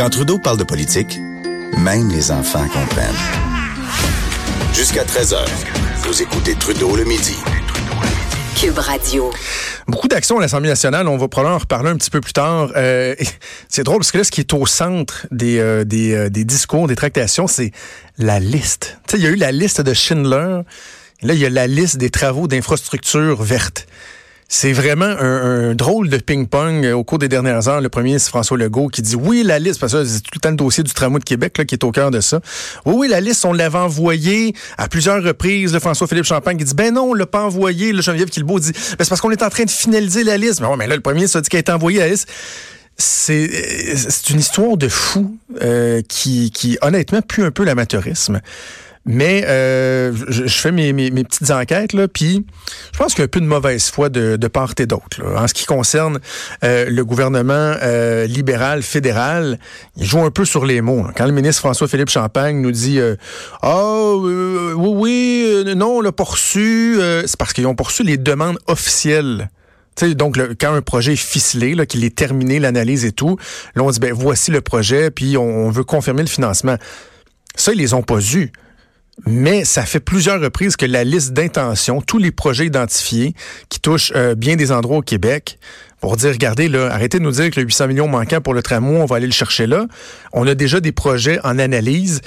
Quand Trudeau parle de politique, même les enfants comprennent. Jusqu'à 13h, vous écoutez Trudeau le midi. Cube Radio. Beaucoup d'actions à l'Assemblée nationale. On va probablement en reparler un petit peu plus tard. Euh, c'est drôle parce que là, ce qui est au centre des, euh, des, euh, des, discours, des tractations, c'est la liste. Tu sais, il y a eu la liste de Schindler. Et là, il y a la liste des travaux d'infrastructure verte. C'est vraiment un, drôle de ping-pong au cours des dernières heures. Le premier ministre François Legault qui dit oui, la liste, parce que c'est tout le temps le dossier du tramway de Québec là, qui est au cœur de ça. Oui, oui, la liste, on l'avait envoyée à plusieurs reprises. François-Philippe Champagne qui dit ben non, on l'a pas envoyé. Le Geneviève Guilbeault dit ben, c'est parce qu'on est en train de finaliser la liste. Mais, ouais, mais là, le premier ministre a dit qu'elle est envoyée la liste c'est une histoire de fou euh, qui, qui honnêtement pue un peu l'amateurisme. Mais euh, je, fais mes, petites enquêtes, là, puis je pense qu'il y a un peu de mauvaise foi de, part et d'autre. En ce qui concerne euh, le gouvernement euh, libéral fédéral, il joue un peu sur les mots. Quand le ministre François-Philippe Champagne nous dit Ah oui, oui, non, on l'a reçu, c'est parce qu'ils ont poursu les demandes officielles donc, quand un projet est ficelé, qu'il est terminé, l'analyse et tout, là, on dit, ben, voici le projet, puis on, on veut confirmer le financement. Ça, ils les ont pas eus. Mais ça fait plusieurs reprises que la liste d'intentions, tous les projets identifiés qui touchent euh, bien des endroits au Québec, pour dire, regardez, là, arrêtez de nous dire que le 800 millions manquant pour le tramway, on va aller le chercher là. On a déjà des projets en analyse.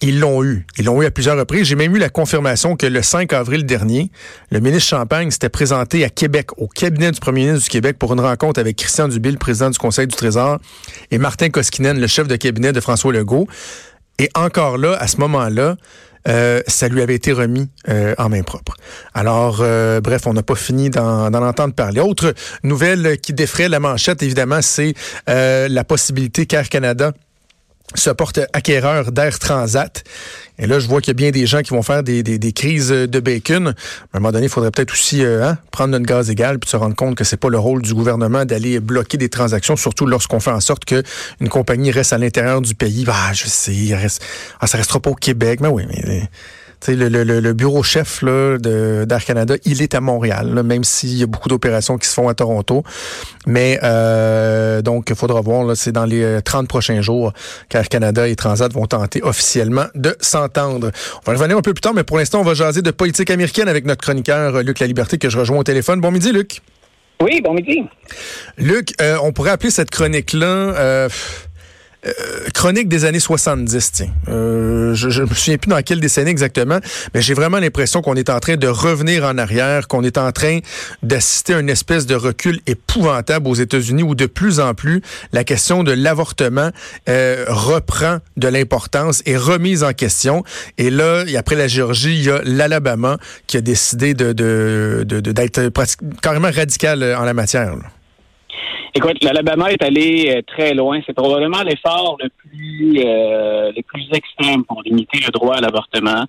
Ils l'ont eu. Ils l'ont eu à plusieurs reprises. J'ai même eu la confirmation que le 5 avril dernier, le ministre Champagne s'était présenté à Québec, au cabinet du premier ministre du Québec, pour une rencontre avec Christian Dubé, le président du Conseil du Trésor, et Martin Koskinen, le chef de cabinet de François Legault. Et encore là, à ce moment-là, euh, ça lui avait été remis euh, en main propre. Alors, euh, bref, on n'a pas fini d'en entendre parler. Autre nouvelle qui défraie la manchette, évidemment, c'est la possibilité qu'Air Canada se porte acquéreur d'Air Transat. Et là, je vois qu'il y a bien des gens qui vont faire des, des, crises de bacon. À un moment donné, il faudrait peut-être aussi hein, prendre notre gaz égal puis se rendre compte que c'est pas le rôle du gouvernement d'aller bloquer des transactions, surtout lorsqu'on fait en sorte qu'une compagnie reste à l'intérieur du pays. Ah, je sais, reste, ah, ça restera pas au Québec. Mais oui, mais le, le, le, bureau chef d'Air Canada, il est à Montréal, même s'il y a beaucoup d'opérations qui se font à Toronto. Mais euh, donc, il faudra voir, c'est dans les 30 euh, prochains jours qu'Air Canada et Transat vont tenter officiellement de s'entendre. On va revenir un peu plus tard, mais pour l'instant, on va jaser de politique américaine avec notre chroniqueur euh, Luc La Liberté que je rejoins au téléphone. Bon midi, Luc. Oui, bon midi. Luc, on pourrait appeler cette chronique-là... Euh, chronique des années 70, tiens. Euh, je, ne me souviens plus dans quelle décennie exactement, mais j'ai vraiment l'impression qu'on est en train de revenir en arrière, qu'on est en train d'assister à une espèce de recul épouvantable aux États-Unis où de plus en plus la question de l'avortement euh, reprend de l'importance et remise en question. Et là, après la Géorgie, il y a l'Alabama qui a décidé de, d'être carrément radical en la matière. Écoute, l'Alabama est allé euh, très loin. C'est probablement l'effort le plus euh, le plus extrême pour limiter le droit à l'avortement.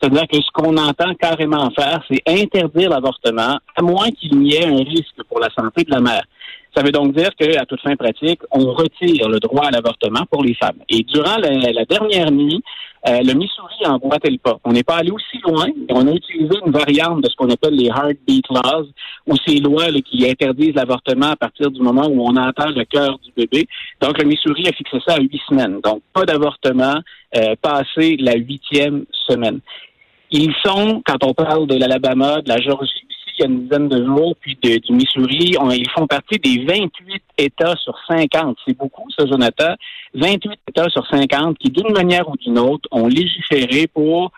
C'est-à-dire que ce qu'on entend carrément faire, c'est interdire l'avortement, à moins qu'il n'y ait un risque pour la santé de la mère. Ça veut donc dire qu'à toute fin pratique, on retire le droit à l'avortement pour les femmes. Et durant la, dernière nuit, euh, le Missouri a emboîté le pas. On n'est pas allé aussi loin. On a utilisé une variante de ce qu'on appelle les heartbeat laws, ou ces lois qui interdisent l'avortement à partir du moment où on entend le cœur du bébé. Donc, le Missouri a fixé ça à huit semaines. Donc, pas d'avortement euh, passé la huitième semaine. Ils sont, quand on parle de l'Alabama, de la Géorgie, il une dizaine de jours, puis du Missouri, ils font partie des 28 États sur 50. C'est beaucoup, ça, Jonathan. 28 États sur 50 qui, d'une manière ou d'une autre, ont légiféré pour,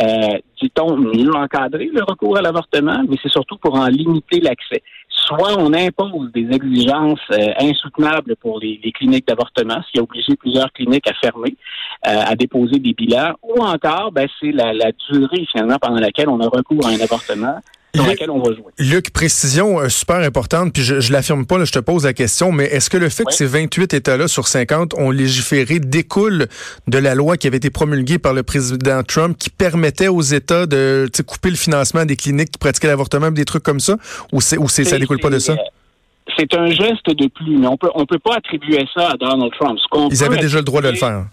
euh, dit-on, mieux encadrer le recours à l'avortement, mais c'est surtout pour en limiter l'accès. Soit on impose des exigences euh, insoutenables pour les, cliniques d'avortement, ce qui a obligé plusieurs cliniques à fermer, euh, à déposer des bilans, ou encore, ben, c'est la durée finalement pendant laquelle on a recours à un avortement sur laquelle on va jouer. Luc, précision euh, super importante, puis je, je l'affirme pas, là, je te pose la question, mais est-ce que le fait que ces 28 États-là sur 50 ont légiféré découle de la loi qui avait été promulguée par le président Trump qui permettait aux États de couper le financement des cliniques qui pratiquaient l'avortement, des trucs comme ça, ou, c'est, ou c'est, ça découle pas de ça? Euh, c'est un geste de plus, mais on peut, on peut pas attribuer ça à Donald Trump. Ils avaient déjà le droit de le faire.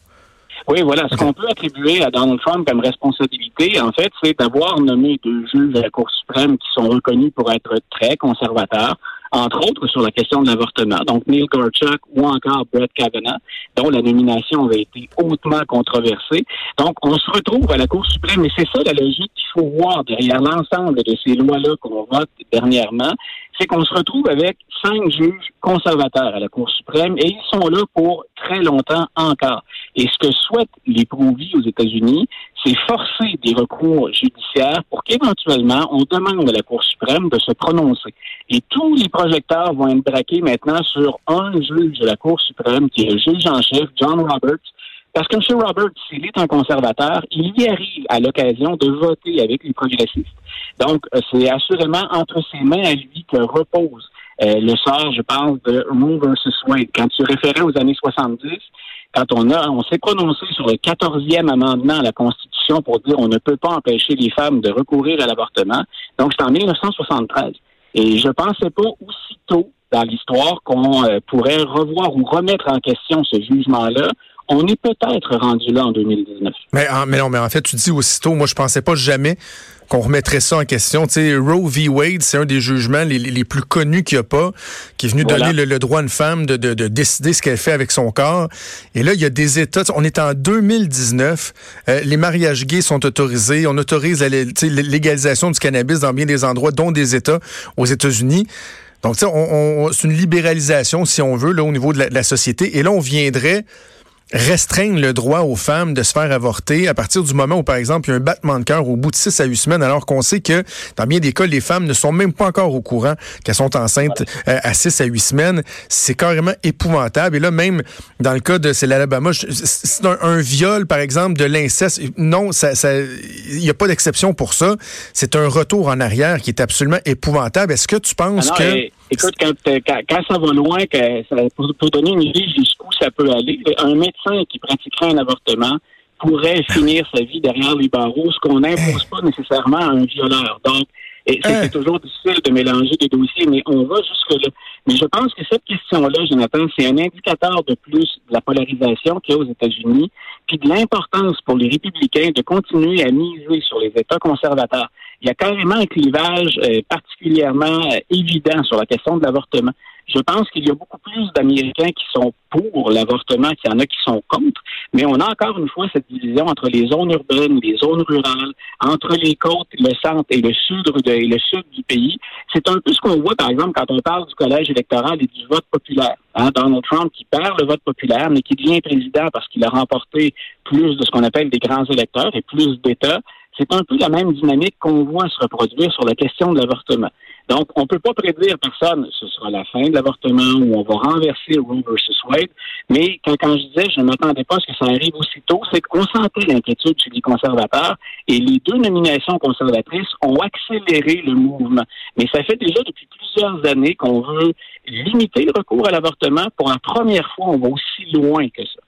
Oui, voilà. Ce qu'on peut attribuer à Donald Trump comme responsabilité, en fait, c'est d'avoir nommé deux juges de la Cour suprême qui sont reconnus pour être très conservateurs, entre autres sur la question de l'avortement. Donc Neil Gorsuch ou encore Brett Kavanaugh, dont la nomination avait été hautement controversée. Donc on se retrouve à la Cour suprême, et c'est ça la logique qu'il faut voir derrière l'ensemble de ces lois-là qu'on vote dernièrement, c'est qu'on se retrouve avec cinq juges conservateurs à la Cour suprême et ils sont là pour très longtemps encore. Et ce que souhaitent les pro aux États-Unis, c'est forcer des recours judiciaires pour qu'éventuellement on demande à la Cour suprême de se prononcer. Et tous les projecteurs vont être braqués maintenant sur un juge de la Cour suprême qui est le juge en chef, John Roberts, parce que M. Roberts, s'il est un conservateur, il y arrive à l'occasion de voter avec les progressistes. Donc, euh, c'est assurément entre ses mains à lui que repose euh, le sort, je pense, de Roe versus Wade. Quand tu référais aux années 70, quand on a, on s'est prononcé sur le 14e amendement à la Constitution pour dire on ne peut pas empêcher les femmes de recourir à l'avortement. Donc, c'est en 1973. Et je pensais pas aussitôt dans l'histoire qu'on euh, pourrait revoir ou remettre en question ce jugement-là on est peut-être rendu là en 2019. Mais, mais non, mais en fait, tu dis aussitôt, moi, je pensais pas jamais qu'on remettrait ça en question. Tu sais, Roe v. Wade, c'est un des jugements les, plus connus qu'il n'y a pas, qui est venu donner le, droit à une femme de, décider ce qu'elle fait avec son corps. Et là, il y a des États, on est en 2019, euh, les mariages gays sont autorisés, on autorise la légalisation du cannabis dans bien des endroits, dont des États aux États-Unis. Donc, tu sais, on, c'est une libéralisation, si on veut, là, au niveau de la société. Et là, on viendrait restreignent le droit aux femmes de se faire avorter à partir du moment où, par exemple, il y a un battement de cœur au bout de 6 à 8 semaines, alors qu'on sait que, dans bien des cas, les femmes ne sont même pas encore au courant qu'elles sont enceintes euh, à 6 à 8 semaines. C'est carrément épouvantable. Et là, même dans le cas de c'est l'Alabama, c'est un, viol, par exemple, de l'inceste. Non, ça, il n'y a pas d'exception pour ça. C'est un retour en arrière qui est absolument épouvantable. Est-ce que tu penses ah que... écoute, quand, quand, ça va loin, que ça, pour, pour donner une idée jusqu'où ça peut aller, un médecin qui pratiquerait un avortement pourrait finir sa vie derrière les barreaux, ce qu'on n'impose pas nécessairement à un violeur. Donc, c'est toujours difficile de mélanger des dossiers, mais on va jusque-là. Mais je pense que cette question-là, Jonathan, c'est un indicateur de plus de la polarisation qu'il y a aux États-Unis, puis de l'importance pour les républicains de continuer à miser sur les États conservateurs. Il y a carrément un clivage euh, particulièrement euh, évident sur la question de l'avortement. Je pense qu'il y a beaucoup plus d'Américains qui sont pour l'avortement qu'il y en a qui sont contre, mais on a encore une fois cette division entre les zones urbaines, les zones rurales, entre les côtes, le centre et le sud, et le sud du pays. C'est un peu ce qu'on voit, par exemple, quand on parle du collège électoral et du vote populaire. Hein, Donald Trump qui perd le vote populaire, mais qui devient président parce qu'il a remporté plus de ce qu'on appelle des grands électeurs et plus d'États. C'est un peu la même dynamique qu'on voit se reproduire sur la question de l'avortement. Donc, on ne peut pas prédire personne, ce sera la fin de l'avortement ou on va renverser Roe versus Wade. Mais quand, je disais, je ne m'attendais pas à ce que ça arrive aussitôt, c'est qu'on sentait l'inquiétude chez les conservateurs et les deux nominations conservatrices ont accéléré le mouvement. Mais ça fait déjà depuis plusieurs années qu'on veut limiter le recours à l'avortement. Pour la première fois, on va aussi loin que ça.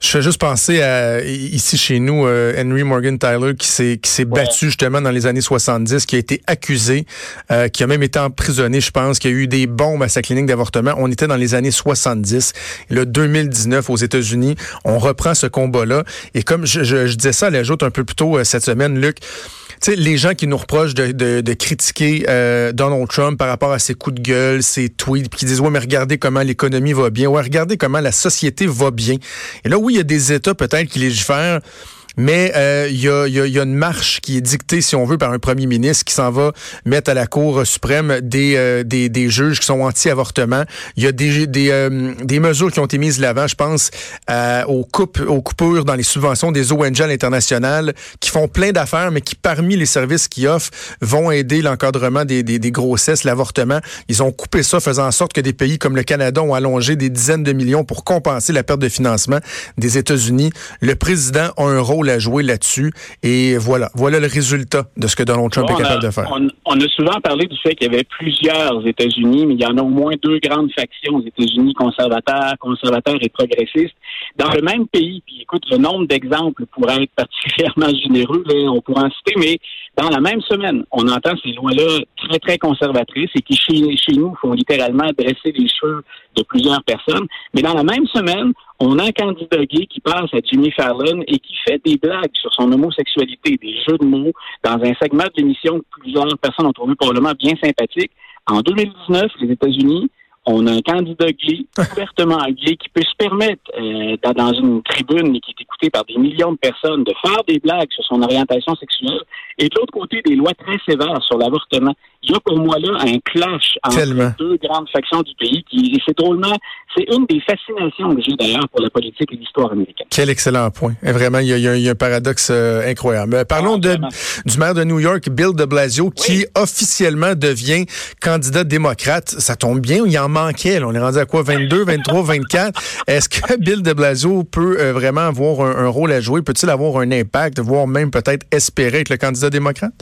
Je fais juste penser à ici chez nous euh, Henry Morgan Tyler qui s'est qui s'est battu justement dans les années 70, qui a été accusé, euh, qui a même été emprisonné, je pense, qui a eu des bombes à sa clinique d'avortement. On était dans les années 70. Et là, 2019 aux États-Unis, on reprend ce combat-là. Et comme je, je, je disais ça à l'ajoute un peu plus tôt euh, cette semaine, Luc, sais, les gens qui nous reprochent de, de, de critiquer euh, Donald Trump par rapport à ses coups de gueule, ses tweets, puis qui disent ouais mais regardez comment l'économie va bien, ouais regardez comment la société va bien. Et là oui il y a des États peut-être qui légifèrent mais euh, il y, a, y, a, une marche qui est dictée, si on veut, par un premier ministre qui s'en va mettre à la Cour suprême des, euh, des, des, juges qui sont anti-avortement. Il y a des, des, euh, des, mesures qui ont été mises l'avant, je pense, aux, coupes, aux coupures dans les subventions des ONG internationales qui font plein d'affaires, mais qui, parmi les services qu'ils offrent, vont aider l'encadrement des, des, des grossesses, l'avortement. Ils ont coupé ça, faisant en sorte que des pays comme le Canada ont allongé des dizaines de millions pour compenser la perte de financement des États-Unis. Le président a un rôle à jouer là-dessus. Et voilà, voilà le résultat de ce que Donald Trump est capable de faire. On, a souvent parlé du fait qu'il y avait plusieurs États-Unis, mais il y en a au moins deux grandes factions aux États-Unis, conservateurs, conservateurs et progressistes. Dans le même pays, puis écoute, le nombre d'exemples pourrait être particulièrement généreux, on pourrait en citer, mais dans la même semaine, on entend ces lois-là très, très conservatrices et qui, chez, nous, font littéralement dresser les cheveux de plusieurs personnes. Mais dans la même semaine, on a un candidat gay qui passe à Jimmy Fallon et qui fait des blagues sur son homosexualité, des jeux de mots dans un segment de l'émission que plusieurs personnes ont trouvé probablement bien sympathique, En 2019, les États-Unis on a un candidat gay, ouvertement gay, qui peut se permettre, euh, dans une tribune qui est écoutée par des millions de personnes, de faire des blagues sur son orientation sexuelle, et de l'autre côté, des lois très sévères sur l'avortement. Il y a pour moi là un clash entre deux grandes factions du pays, qui, et c'est drôlement, c'est une des fascinations que j'ai d'ailleurs pour la politique et l'histoire américaine. Quel excellent point. Et vraiment, il y, a, un paradoxe euh, incroyable. Euh, parlons de, du maire de New York, Bill de Blasio, qui officiellement devient candidat démocrate. Ça tombe bien, il en manquait. On est rendu à quoi? 22, 23, 24. Est-ce que Bill de Blasio peut euh, vraiment avoir un, rôle à jouer? Peut-il avoir un impact, voire même peut-être espérer être le candidat démocrate?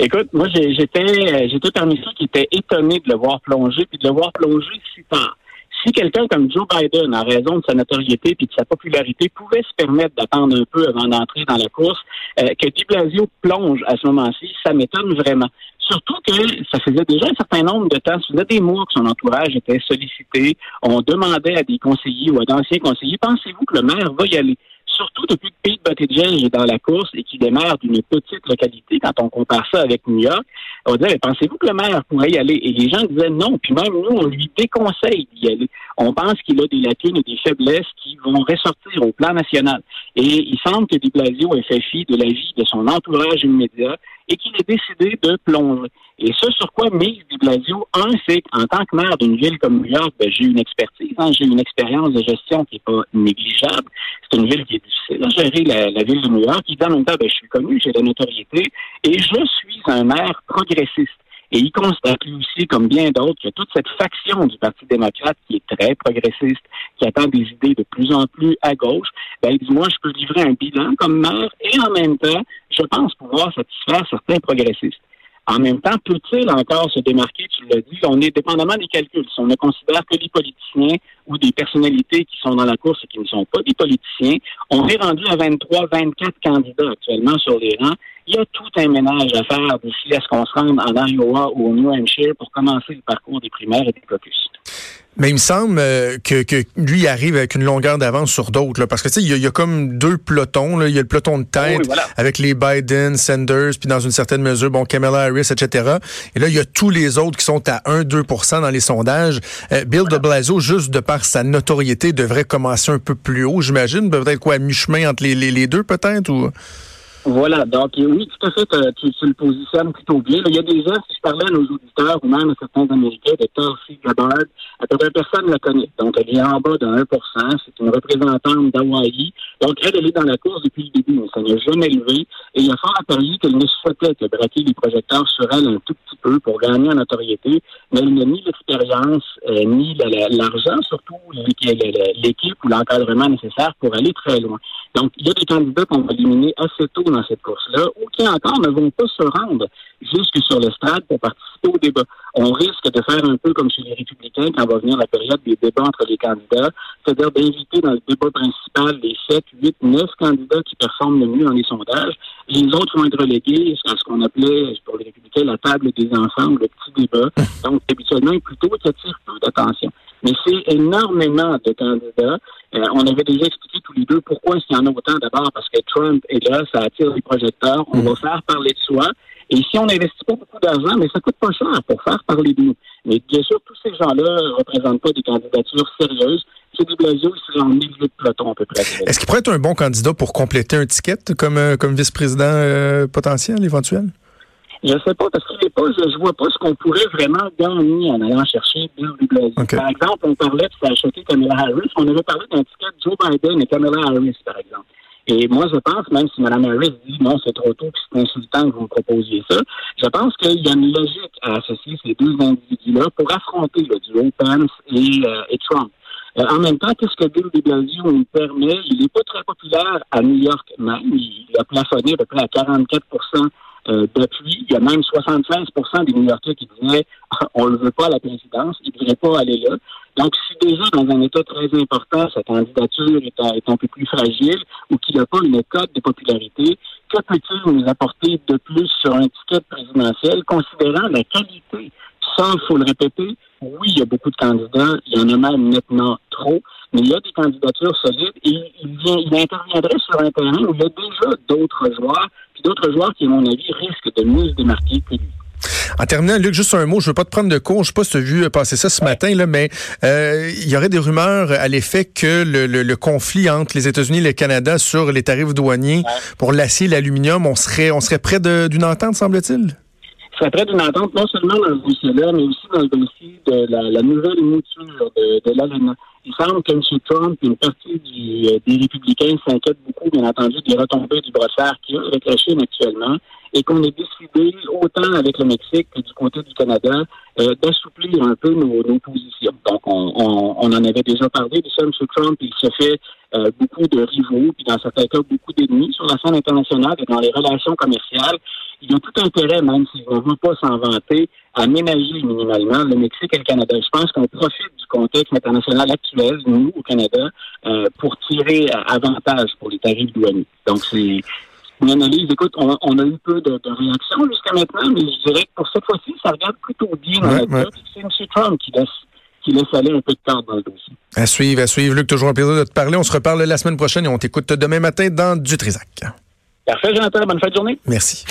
Écoute, moi, j'étais, j'étais parmi ceux qui étaient étonnés de le voir plonger, puis de le voir plonger si tard. Si quelqu'un comme Joe Biden, en raison de sa notoriété puis de sa popularité, pouvait se permettre d'attendre un peu avant d'entrer dans la course, euh, que Di Blasio plonge à ce moment-ci, ça m'étonne vraiment. Surtout que ça faisait déjà un certain nombre de temps, ça faisait des mois que son entourage était sollicité. On demandait à des conseillers ou à d'anciens conseillers, pensez-vous que le maire va y aller? Surtout depuis que Pete Buttigieg est dans la course et qu'il démarre d'une petite localité, quand on compare ça avec New York, on disait, pensez-vous que le maire pourrait y aller? Et les gens disaient non, puis même nous, on lui déconseille d'y aller. On pense qu'il a des lacunes et des faiblesses qui vont ressortir au plan national. Et il semble que Di Blasio ait fait fi de la vie de son entourage immédiat et qu'il ait décidé de plonger. Et ce sur quoi mise Blasio, un, c'est qu'en tant que maire d'une ville comme New York, ben, j'ai une expertise, hein, j'ai une expérience de gestion qui n'est pas négligeable. C'est une ville qui est difficile à gérer, la, ville de New York. Il dit en même temps, ben, je suis connu, j'ai la notoriété, et je suis un maire progressiste. Et il constate lui aussi, comme bien d'autres, que toute cette faction du Parti démocrate qui est très progressiste, qui attend des idées de plus en plus à gauche, ben, il dit, moi, je peux livrer un bilan comme maire et en même temps, je pense pouvoir satisfaire certains progressistes. En même temps, peut-il encore se démarquer, tu l'as dit, on est dépendamment des calculs. Si on ne considère que les politiciens ou des personnalités qui sont dans la course et qui ne sont pas des politiciens, on est rendu à 23, 24 candidats actuellement sur les rangs. Il y a tout un ménage à faire d'ici à ce qu'on se rende en Iowa ou au New Hampshire pour commencer le parcours des primaires et des caucus. Mais il me semble euh, que, que lui arrive avec une longueur d'avance sur d'autres, parce que tu sais, il y, a comme deux pelotons. Il y a le peloton de tête avec les Biden, Sanders, puis dans une certaine mesure, bon, Kamala Harris, etc. Et là, il y a tous les autres qui sont à 1-2% dans les sondages. Euh, Bill de Blasio, juste de par sa notoriété, devrait commencer un peu plus haut, j'imagine. Peut-être quoi, à mi-chemin entre les, les, les deux, peut-être, ou... Voilà, donc oui, tout à fait, tu, tu, le positionnes plutôt bien. il y a des gens, si je parlais à nos auditeurs ou même à certains Américains de Tulsi Gabbard, à peu près personne ne la connaît. Donc, elle est en bas de 1% c'est une représentante d'Hawaï. Donc, elle, elle est dans la course depuis le début, mais ça n'a jamais levé. Et il y a fort à parier qu'elle ne souhaitait que braquer les projecteurs sur elle un tout petit peu pour gagner en notoriété, mais elle n'a ni l'expérience, euh, ni l'argent, surtout l'équipe ou l'encadrement nécessaire pour aller très loin. Donc, il y a des candidats qu'on va éliminer assez tôt dans cette course-là, ou qui encore ne vont pas se rendre jusque sur le stade pour participer au débat. On risque de faire un peu comme chez les républicains quand va venir la période des débats entre les candidats, c'est-à-dire d'inviter dans le débat principal les 7, 8, 9 candidats qui performent le mieux dans les sondages. Les autres vont être relégués à ce qu'on appelait pour les républicains la table des ensembles, le petit débat. Donc, habituellement, plutôt qui attire peu d'attention. Mais c'est énormément de candidats. Euh, on avait déjà expliqué tous les deux pourquoi il y en a autant. D'abord parce que Trump est là, ça attire les projecteurs, on va faire parler de soi. Et si on n'investit pas beaucoup d'argent, mais ça coûte pas cher pour faire parler de nous. Mais bien sûr, tous ces gens-là ne représentent pas des candidatures sérieuses. C'est des Blasio, il serait en milieu de peloton à peu près. Est-ce qu'il pourrait être un bon candidat pour compléter un ticket comme, euh, comme vice-président euh, potentiel, éventuel? Je ne sais pas, parce qu'il n'est pas, je, ne vois pas ce qu'on pourrait vraiment gagner en allant chercher Bill de Blasio. Par exemple, on parlait, ça a choqué Kamala Harris, on avait parlé d'un ticket de Joe Biden et Kamala Harris, par exemple. Et moi, je pense, même si Mme Harris dit non, c'est trop tôt, que c'est insultant que vous proposiez ça, je pense qu'il y a une logique à associer ces deux individus-là pour affronter le duo Pence et, euh, et Trump. Euh, en même temps, qu'est-ce que Bill de Blasio nous permet? Il n'est pas très populaire à New York même. Il a plafonné à peu près à 44 euh, d'appui. Il y a même 75% des New-Yorkais qui disaient on ne le veut pas à la présidence, il ne devrait pas aller là. Donc, si déjà dans un État très important, sa candidature est, un peu plus fragile ou qu'il n'a pas une cote de popularité, que peut-il nous apporter de plus sur un ticket présidentiel, considérant la qualité? Ça, il faut le répéter, oui, il y a beaucoup de candidats, il y en a même nettement trop, mais il y a des candidatures solides et il, il interviendrait sur un terrain où il y a déjà d'autres joueurs, puis d'autres joueurs qui, à mon avis, risquent de mieux se démarquer que lui. En terminant, Luc, juste un mot, je veux pas te prendre de cours, je sais pas si tu as vu passer ça ce matin, là, mais euh, il y aurait des rumeurs à l'effet que le, conflit entre les États-Unis et le Canada sur les tarifs douaniers pour l'acier et l'aluminium, on serait, on serait près d'une entente, semble-t-il? serait près d'une entente, non seulement dans le dossier-là, mais aussi dans le dossier de la, nouvelle mouture de, de l'ALENA. Il semble que M. Trump et une partie du, euh, des républicains s'inquiètent beaucoup, bien entendu, des retombées du brossard qu'il y a avec la actuellement et qu'on ait décidé, autant avec le Mexique que du côté du Canada, euh, d'assouplir un peu nos, nos, positions. Donc, on, on, on, en avait déjà parlé de ça, M. Trump, il se fait euh, beaucoup de rivaux, puis dans certains cas, beaucoup d'ennemis sur la scène internationale et dans les relations commerciales. Il a tout intérêt, même s'il ne veut pas s'en vanter, à ménager minimalement le Mexique et le Canada. Je pense qu'on profite du contexte international actuel, nous, au Canada, euh, pour tirer avantage pour les tarifs douaniers. Donc, c'est une analyse. Écoute, on, a eu peu de, réactions jusqu'à maintenant, mais je dirais que pour cette fois-ci, ça regarde plutôt bien ouais, C'est M. Trump qui laisse, qui laisse aller un peu de temps dans le dossier. À suivre, à suivre. Luc, toujours un plaisir de te parler. On se reparle la semaine prochaine et on t'écoute demain matin dans Du Trisac. Parfait, Jonathan. Bonne fin de journée. Merci.